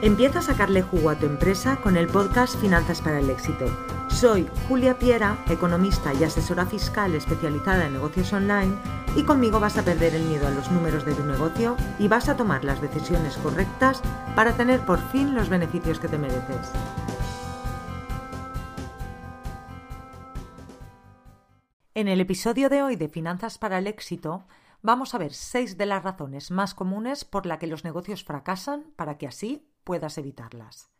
Empieza a sacarle jugo a tu empresa con el podcast Finanzas para el Éxito. Soy Julia Piera, economista y asesora fiscal especializada en negocios online y conmigo vas a perder el miedo a los números de tu negocio y vas a tomar las decisiones correctas para tener por fin los beneficios que te mereces. En el episodio de hoy de Finanzas para el Éxito vamos a ver seis de las razones más comunes por las que los negocios fracasan para que así puedas evitarlas.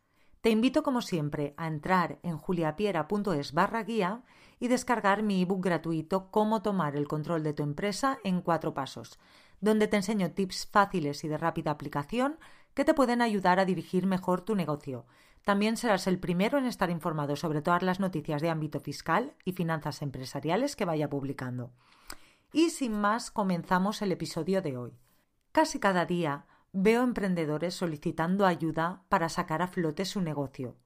Te invito como siempre a entrar en juliapiera.es barra guía y descargar mi ebook gratuito Cómo tomar el control de tu empresa en cuatro pasos, donde te enseño tips fáciles y de rápida aplicación que te pueden ayudar a dirigir mejor tu negocio también serás el primero en estar informado sobre todas las noticias de ámbito fiscal y finanzas empresariales que vaya publicando. Y sin más, comenzamos el episodio de hoy. Casi cada día veo emprendedores solicitando ayuda para sacar a flote su negocio.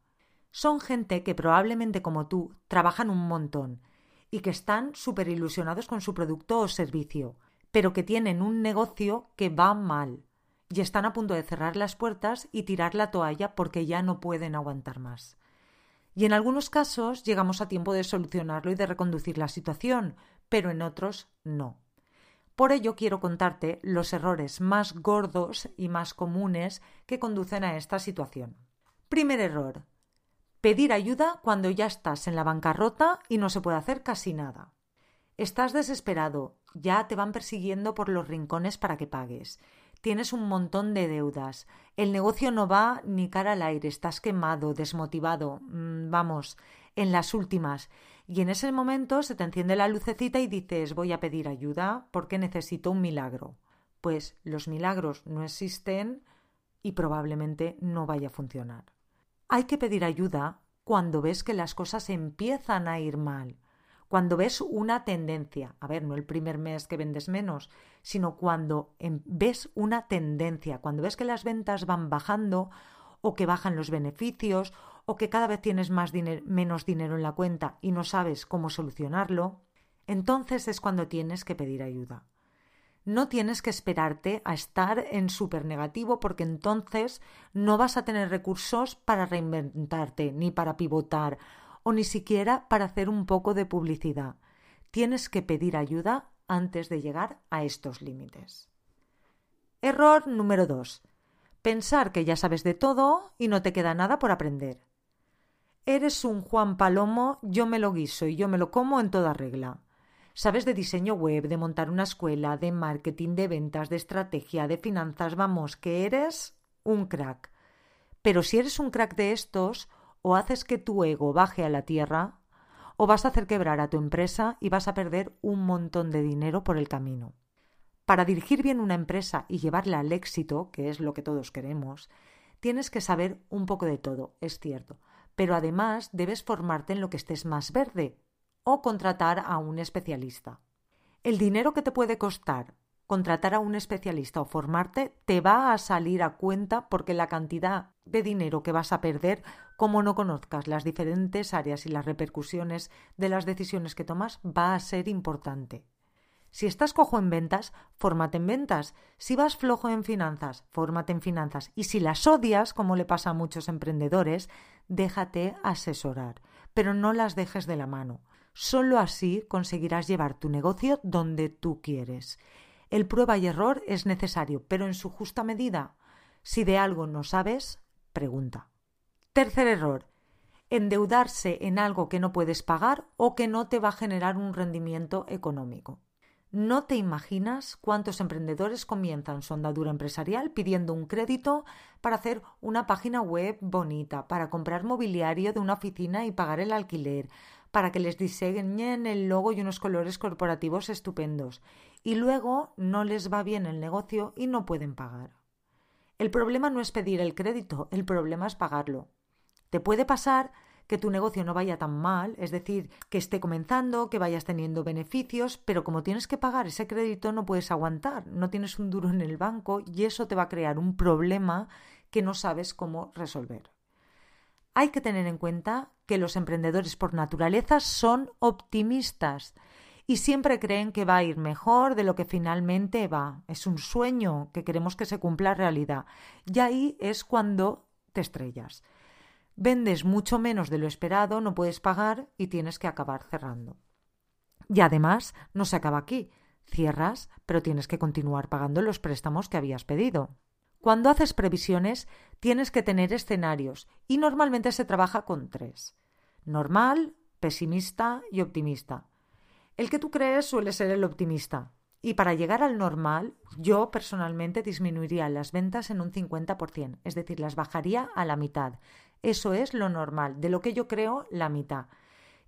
Son gente que probablemente como tú trabajan un montón y que están súper ilusionados con su producto o servicio, pero que tienen un negocio que va mal y están a punto de cerrar las puertas y tirar la toalla porque ya no pueden aguantar más. Y en algunos casos llegamos a tiempo de solucionarlo y de reconducir la situación, pero en otros no. Por ello quiero contarte los errores más gordos y más comunes que conducen a esta situación. Primer error. Pedir ayuda cuando ya estás en la bancarrota y no se puede hacer casi nada. Estás desesperado, ya te van persiguiendo por los rincones para que pagues tienes un montón de deudas, el negocio no va ni cara al aire, estás quemado, desmotivado, mm, vamos, en las últimas. Y en ese momento se te enciende la lucecita y dices voy a pedir ayuda porque necesito un milagro. Pues los milagros no existen y probablemente no vaya a funcionar. Hay que pedir ayuda cuando ves que las cosas empiezan a ir mal cuando ves una tendencia, a ver, no el primer mes que vendes menos, sino cuando em, ves una tendencia, cuando ves que las ventas van bajando o que bajan los beneficios o que cada vez tienes menos dinero en la cuenta y no sabes cómo solucionarlo, entonces es cuando tienes que pedir ayuda. No tienes que esperarte a estar en súper negativo porque entonces no vas a tener recursos para reinventarte ni para pivotar o ni siquiera para hacer un poco de publicidad. Tienes que pedir ayuda antes de llegar a estos límites. Error número 2. Pensar que ya sabes de todo y no te queda nada por aprender. Eres un Juan Palomo, yo me lo guiso y yo me lo como en toda regla. Sabes de diseño web, de montar una escuela, de marketing, de ventas, de estrategia, de finanzas, vamos, que eres un crack. Pero si eres un crack de estos, o haces que tu ego baje a la tierra, o vas a hacer quebrar a tu empresa y vas a perder un montón de dinero por el camino. Para dirigir bien una empresa y llevarla al éxito, que es lo que todos queremos, tienes que saber un poco de todo, es cierto, pero además debes formarte en lo que estés más verde o contratar a un especialista. El dinero que te puede costar contratar a un especialista o formarte te va a salir a cuenta porque la cantidad de dinero que vas a perder como no conozcas las diferentes áreas y las repercusiones de las decisiones que tomas va a ser importante. Si estás cojo en ventas, fórmate en ventas. Si vas flojo en finanzas, fórmate en finanzas. Y si las odias, como le pasa a muchos emprendedores, déjate asesorar, pero no las dejes de la mano. Solo así conseguirás llevar tu negocio donde tú quieres. El prueba y error es necesario, pero en su justa medida. Si de algo no sabes, pregunta. Tercer error. Endeudarse en algo que no puedes pagar o que no te va a generar un rendimiento económico. No te imaginas cuántos emprendedores comienzan su andadura empresarial pidiendo un crédito para hacer una página web bonita, para comprar mobiliario de una oficina y pagar el alquiler, para que les diseñen el logo y unos colores corporativos estupendos. Y luego no les va bien el negocio y no pueden pagar. El problema no es pedir el crédito, el problema es pagarlo. Te puede pasar que tu negocio no vaya tan mal, es decir, que esté comenzando, que vayas teniendo beneficios, pero como tienes que pagar ese crédito no puedes aguantar, no tienes un duro en el banco y eso te va a crear un problema que no sabes cómo resolver. Hay que tener en cuenta que los emprendedores por naturaleza son optimistas y siempre creen que va a ir mejor de lo que finalmente va. Es un sueño que queremos que se cumpla realidad. Y ahí es cuando te estrellas. Vendes mucho menos de lo esperado, no puedes pagar y tienes que acabar cerrando. Y además, no se acaba aquí. Cierras, pero tienes que continuar pagando los préstamos que habías pedido. Cuando haces previsiones, tienes que tener escenarios y normalmente se trabaja con tres. Normal, pesimista y optimista. El que tú crees suele ser el optimista. Y para llegar al normal, yo personalmente disminuiría las ventas en un 50%, es decir, las bajaría a la mitad. Eso es lo normal, de lo que yo creo, la mitad.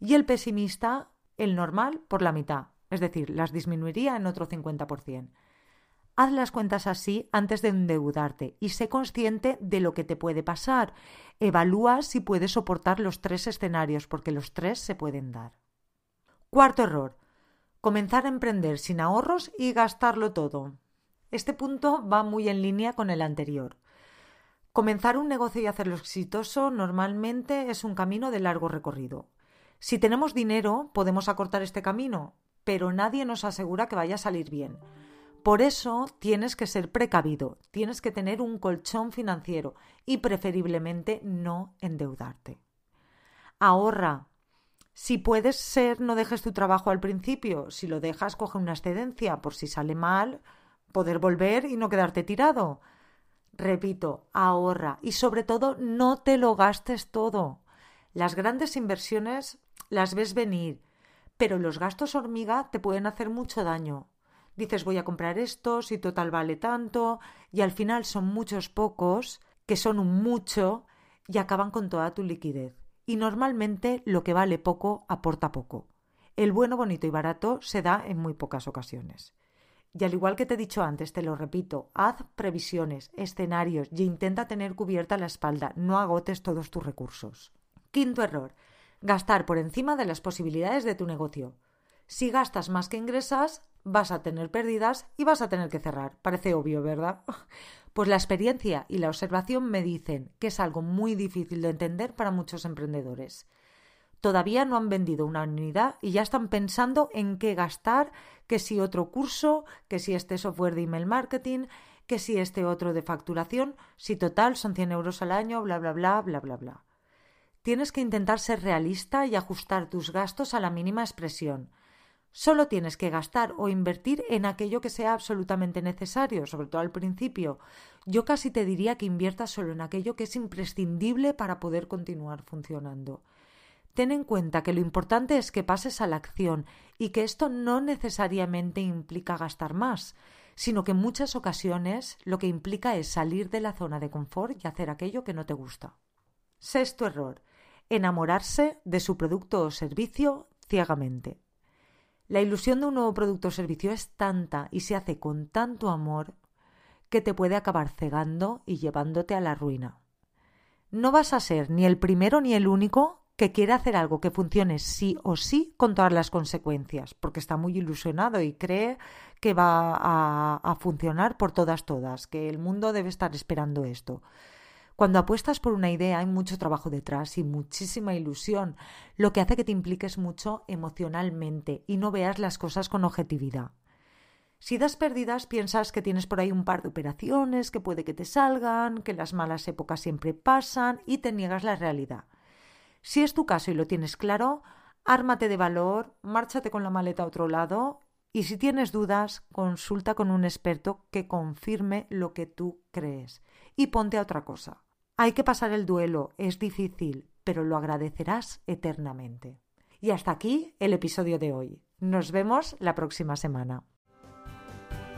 Y el pesimista, el normal por la mitad, es decir, las disminuiría en otro 50%. Haz las cuentas así antes de endeudarte y sé consciente de lo que te puede pasar. Evalúa si puedes soportar los tres escenarios, porque los tres se pueden dar. Cuarto error. Comenzar a emprender sin ahorros y gastarlo todo. Este punto va muy en línea con el anterior. Comenzar un negocio y hacerlo exitoso normalmente es un camino de largo recorrido. Si tenemos dinero, podemos acortar este camino, pero nadie nos asegura que vaya a salir bien. Por eso tienes que ser precavido, tienes que tener un colchón financiero y preferiblemente no endeudarte. Ahorra. Si puedes ser, no dejes tu trabajo al principio. Si lo dejas, coge una excedencia por si sale mal, poder volver y no quedarte tirado. Repito, ahorra y sobre todo no te lo gastes todo. Las grandes inversiones las ves venir, pero los gastos hormiga te pueden hacer mucho daño. Dices voy a comprar estos y total vale tanto y al final son muchos pocos que son un mucho y acaban con toda tu liquidez. Y normalmente lo que vale poco aporta poco. El bueno, bonito y barato se da en muy pocas ocasiones. Y al igual que te he dicho antes, te lo repito, haz previsiones, escenarios y intenta tener cubierta la espalda, no agotes todos tus recursos. Quinto error, gastar por encima de las posibilidades de tu negocio. Si gastas más que ingresas, vas a tener pérdidas y vas a tener que cerrar. Parece obvio, ¿verdad? Pues la experiencia y la observación me dicen que es algo muy difícil de entender para muchos emprendedores todavía no han vendido una unidad y ya están pensando en qué gastar, que si otro curso, que si este software de email marketing, que si este otro de facturación, si total son 100 euros al año, bla, bla, bla, bla, bla, bla. Tienes que intentar ser realista y ajustar tus gastos a la mínima expresión. Solo tienes que gastar o invertir en aquello que sea absolutamente necesario, sobre todo al principio. Yo casi te diría que inviertas solo en aquello que es imprescindible para poder continuar funcionando. Ten en cuenta que lo importante es que pases a la acción y que esto no necesariamente implica gastar más, sino que en muchas ocasiones lo que implica es salir de la zona de confort y hacer aquello que no te gusta. Sexto error. Enamorarse de su producto o servicio ciegamente. La ilusión de un nuevo producto o servicio es tanta y se hace con tanto amor que te puede acabar cegando y llevándote a la ruina. No vas a ser ni el primero ni el único que quiere hacer algo que funcione sí o sí con todas las consecuencias, porque está muy ilusionado y cree que va a, funcionar por todas, todas, que el mundo debe estar esperando esto. Cuando apuestas por una idea hay mucho trabajo detrás y muchísima ilusión, lo que hace que te impliques mucho emocionalmente y no veas las cosas con objetividad. Si das pérdidas, piensas que tienes por ahí un par de operaciones, que puede que te salgan, que las malas épocas siempre pasan y te niegas la realidad. Si es tu caso y lo tienes claro, ármate de valor, márchate con la maleta a otro lado y si tienes dudas, consulta con un experto que confirme lo que tú crees y ponte a otra cosa. Hay que pasar el duelo, es difícil, pero lo agradecerás eternamente. Y hasta aquí el episodio de hoy. Nos vemos la próxima semana.